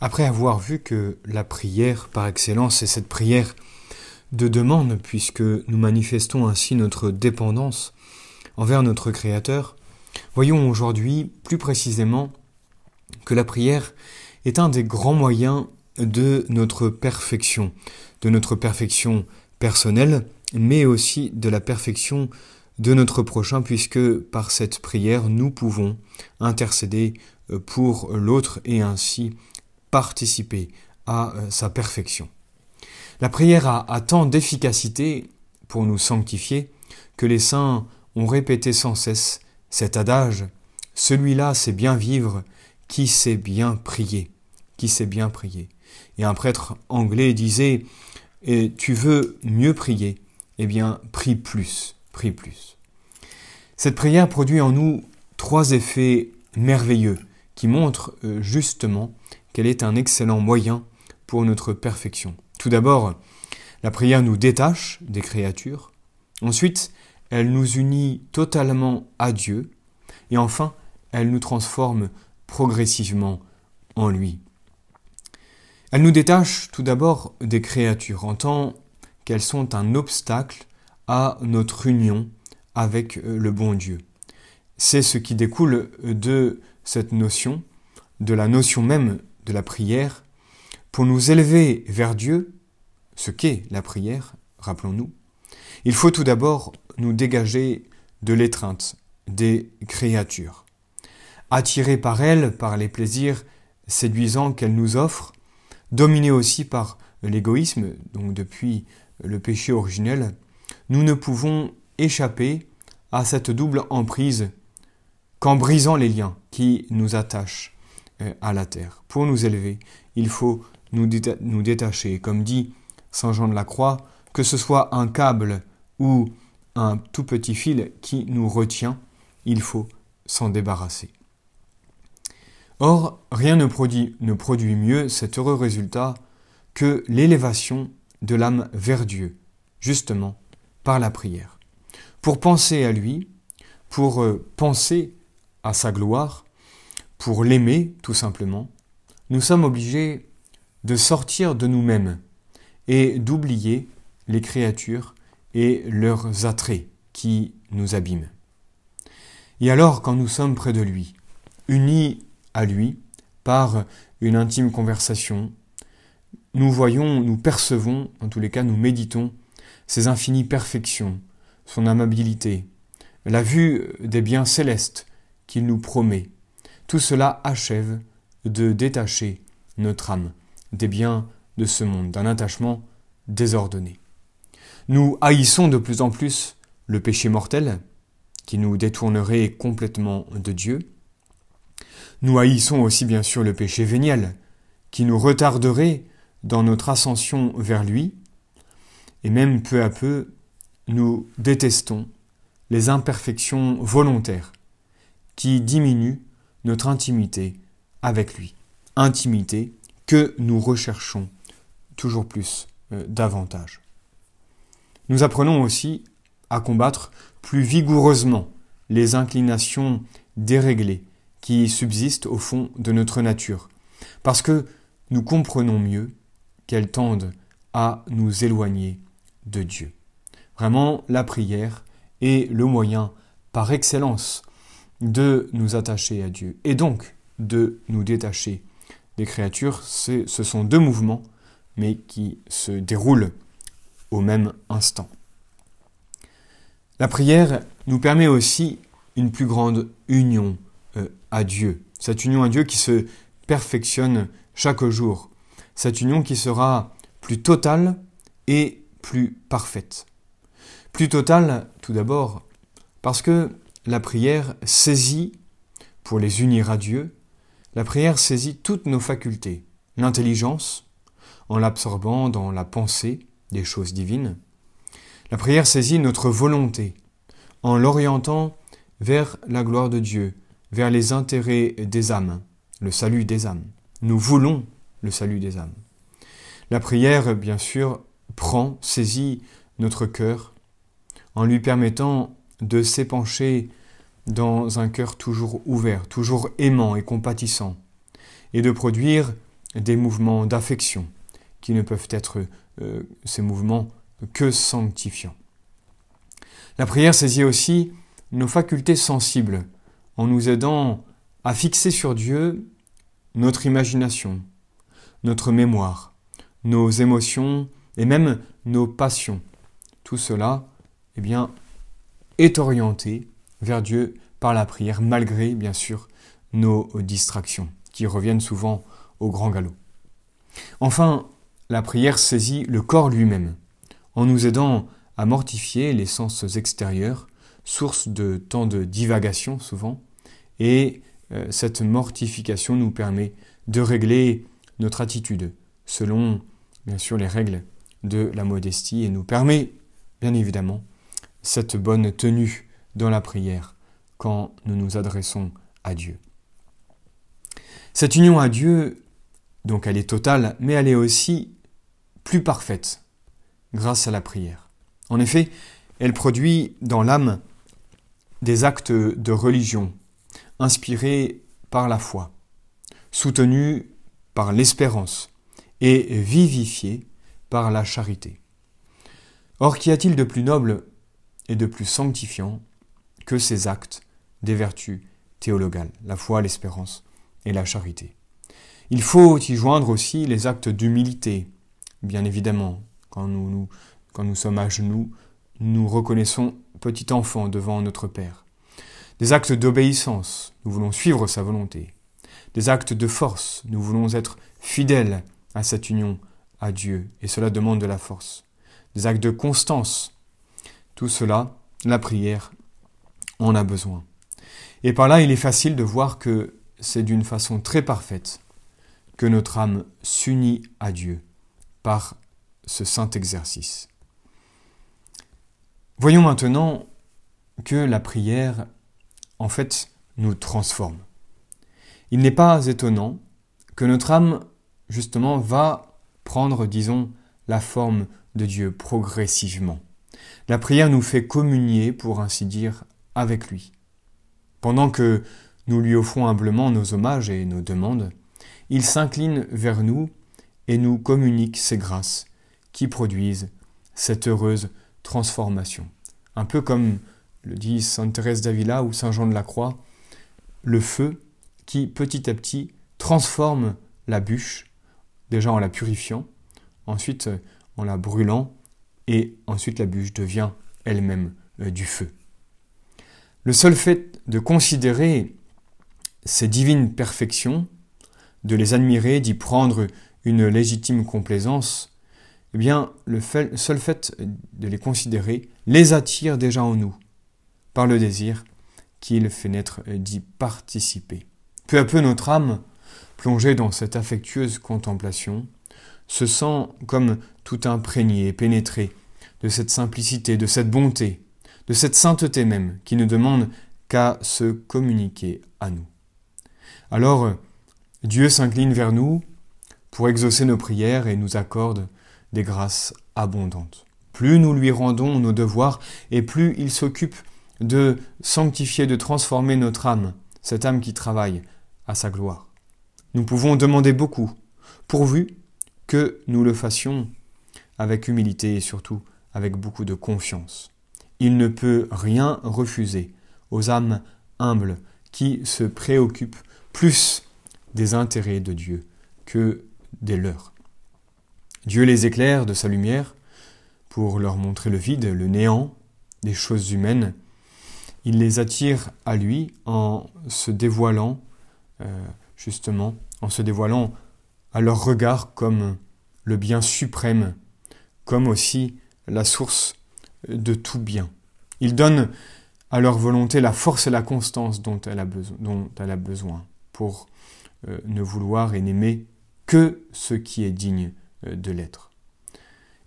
Après avoir vu que la prière par excellence est cette prière de demande, puisque nous manifestons ainsi notre dépendance envers notre Créateur, voyons aujourd'hui plus précisément que la prière est un des grands moyens de notre perfection, de notre perfection personnelle, mais aussi de la perfection de notre prochain, puisque par cette prière, nous pouvons intercéder pour l'autre et ainsi participer à euh, sa perfection. La prière a, tant d'efficacité pour nous sanctifier que les saints ont répété sans cesse cet adage Celui-là sait bien vivre qui sait bien prier, qui sait bien prier. Et un prêtre anglais disait Tu veux mieux prier Eh bien, prie plus, prie plus. Cette prière produit en nous trois effets merveilleux qui montrent euh, justement qu'elle est un excellent moyen pour notre perfection. Tout d'abord, la prière nous détache des créatures. Ensuite, elle nous unit totalement à Dieu. Et enfin, elle nous transforme progressivement en lui. Elle nous détache tout d'abord des créatures en tant qu'elles sont un obstacle à notre union avec le bon Dieu. C'est ce qui découle de cette notion, de la notion même de la prière, pour nous élever vers Dieu, ce qu'est la prière, rappelons-nous, il faut tout d'abord nous dégager de l'étreinte des créatures. Attirés par elles, par les plaisirs séduisants qu'elles nous offrent, dominés aussi par l'égoïsme, donc depuis le péché originel, nous ne pouvons échapper à cette double emprise qu'en brisant les liens qui nous attachent à la terre. Pour nous élever, il faut nous, nous détacher. Comme dit Saint Jean de la Croix, que ce soit un câble ou un tout petit fil qui nous retient, il faut s'en débarrasser. Or, rien ne produit, ne produit mieux cet heureux résultat que l'élévation de l'âme vers Dieu, justement par la prière. Pour penser à lui, pour euh, penser à sa gloire, pour l'aimer tout simplement, nous sommes obligés de sortir de nous-mêmes et d'oublier les créatures et leurs attraits qui nous abîment. Et alors, quand nous sommes près de lui, unis à lui par une intime conversation, nous voyons, nous percevons, en tous les cas nous méditons, ses infinies perfections, son amabilité, la vue des biens célestes qu'il nous promet, tout cela achève de détacher notre âme des biens de ce monde, d'un attachement désordonné. Nous haïssons de plus en plus le péché mortel, qui nous détournerait complètement de Dieu. Nous haïssons aussi bien sûr le péché véniel, qui nous retarderait dans notre ascension vers lui, et même peu à peu, nous détestons les imperfections volontaires qui diminuent notre intimité avec lui. Intimité que nous recherchons toujours plus euh, davantage. Nous apprenons aussi à combattre plus vigoureusement les inclinations déréglées qui subsistent au fond de notre nature, parce que nous comprenons mieux qu'elles tendent à nous éloigner de Dieu. Vraiment, la prière est le moyen par excellence de nous attacher à Dieu et donc de nous détacher des créatures. Ce sont deux mouvements, mais qui se déroulent au même instant. La prière nous permet aussi une plus grande union euh, à Dieu. Cette union à Dieu qui se perfectionne chaque jour. Cette union qui sera plus totale et plus parfaite. Plus totale, tout d'abord, parce que la prière saisit, pour les unir à Dieu, la prière saisit toutes nos facultés, l'intelligence, en l'absorbant dans la pensée des choses divines. La prière saisit notre volonté, en l'orientant vers la gloire de Dieu, vers les intérêts des âmes, le salut des âmes. Nous voulons le salut des âmes. La prière, bien sûr, prend, saisit notre cœur, en lui permettant de s'épancher dans un cœur toujours ouvert, toujours aimant et compatissant, et de produire des mouvements d'affection qui ne peuvent être euh, ces mouvements que sanctifiants. La prière saisit aussi nos facultés sensibles en nous aidant à fixer sur Dieu notre imagination, notre mémoire, nos émotions et même nos passions. Tout cela, eh bien, est orienté vers Dieu par la prière, malgré, bien sûr, nos distractions, qui reviennent souvent au grand galop. Enfin, la prière saisit le corps lui-même, en nous aidant à mortifier les sens extérieurs, source de tant de divagation souvent, et euh, cette mortification nous permet de régler notre attitude selon, bien sûr, les règles de la modestie et nous permet, bien évidemment, cette bonne tenue dans la prière quand nous nous adressons à Dieu. Cette union à Dieu, donc elle est totale, mais elle est aussi plus parfaite grâce à la prière. En effet, elle produit dans l'âme des actes de religion, inspirés par la foi, soutenus par l'espérance et vivifiés par la charité. Or, qu'y a-t-il de plus noble et de plus sanctifiant que ces actes des vertus théologales, la foi, l'espérance et la charité Il faut y joindre aussi les actes d'humilité, bien évidemment, quand nous, quand nous sommes à genoux, nous reconnaissons petit enfant devant notre Père. Des actes d'obéissance, nous voulons suivre sa volonté. Des actes de force, nous voulons être fidèles à cette union à Dieu, et cela demande de la force. Des actes de constance, tout cela, la prière en a besoin. Et par là, il est facile de voir que c'est d'une façon très parfaite que notre âme s'unit à Dieu par ce saint exercice. Voyons maintenant que la prière, en fait, nous transforme. Il n'est pas étonnant que notre âme, justement, va prendre, disons, la forme de Dieu progressivement. La prière nous fait communier, pour ainsi dire, avec lui. Pendant que nous lui offrons humblement nos hommages et nos demandes, il s'incline vers nous et nous communique ses grâces qui produisent cette heureuse transformation. Un peu comme le dit Sainte Thérèse d'Avila ou Saint Jean de la Croix, le feu qui petit à petit transforme la bûche, déjà en la purifiant, ensuite en la brûlant, et ensuite la bûche devient elle-même euh, du feu. Le seul fait de considérer ces divines perfections, de les admirer, d'y prendre une légitime complaisance, eh bien, le seul fait de les considérer les attire déjà en nous, par le désir qu'il fait naître d'y participer. Peu à peu, notre âme, plongée dans cette affectueuse contemplation, se sent comme tout imprégné et pénétré de cette simplicité, de cette bonté, de cette sainteté même, qui ne demande qu'à se communiquer à nous. Alors, Dieu s'incline vers nous pour exaucer nos prières et nous accorde des grâces abondantes. Plus nous lui rendons nos devoirs et plus il s'occupe de sanctifier, de transformer notre âme, cette âme qui travaille à sa gloire. Nous pouvons demander beaucoup, pourvu que nous le fassions avec humilité et surtout avec beaucoup de confiance. Il ne peut rien refuser aux âmes humbles qui se préoccupent plus des intérêts de Dieu que des leurs. Dieu les éclaire de sa lumière pour leur montrer le vide, le néant des choses humaines. Il les attire à lui en se dévoilant, euh, justement, en se dévoilant à leur regard comme le bien suprême, comme aussi la source de tout bien. Il donne à leur volonté la force et la constance dont elle a besoin, pour euh, ne vouloir et n'aimer que ce qui est digne euh, de l'être.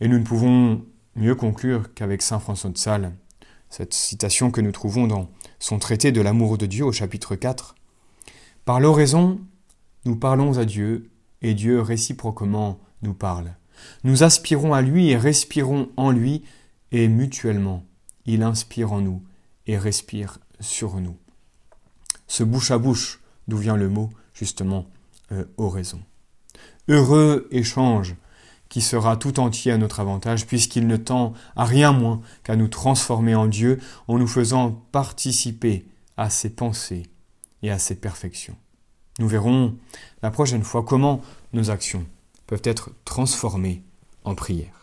Et nous ne pouvons mieux conclure qu'avec Saint François de Sales, cette citation que nous trouvons dans son traité de l'amour de Dieu au chapitre 4. Par l'oraison, nous parlons à Dieu, et Dieu réciproquement nous parle. Nous aspirons à lui et respirons en lui, et mutuellement, il inspire en nous et respire sur nous. Ce bouche à bouche, d'où vient le mot, justement, euh, oraison. Heureux échange qui sera tout entier à notre avantage, puisqu'il ne tend à rien moins qu'à nous transformer en Dieu en nous faisant participer à ses pensées et à ses perfections. Nous verrons la prochaine fois comment nos actions peuvent être transformées en prière.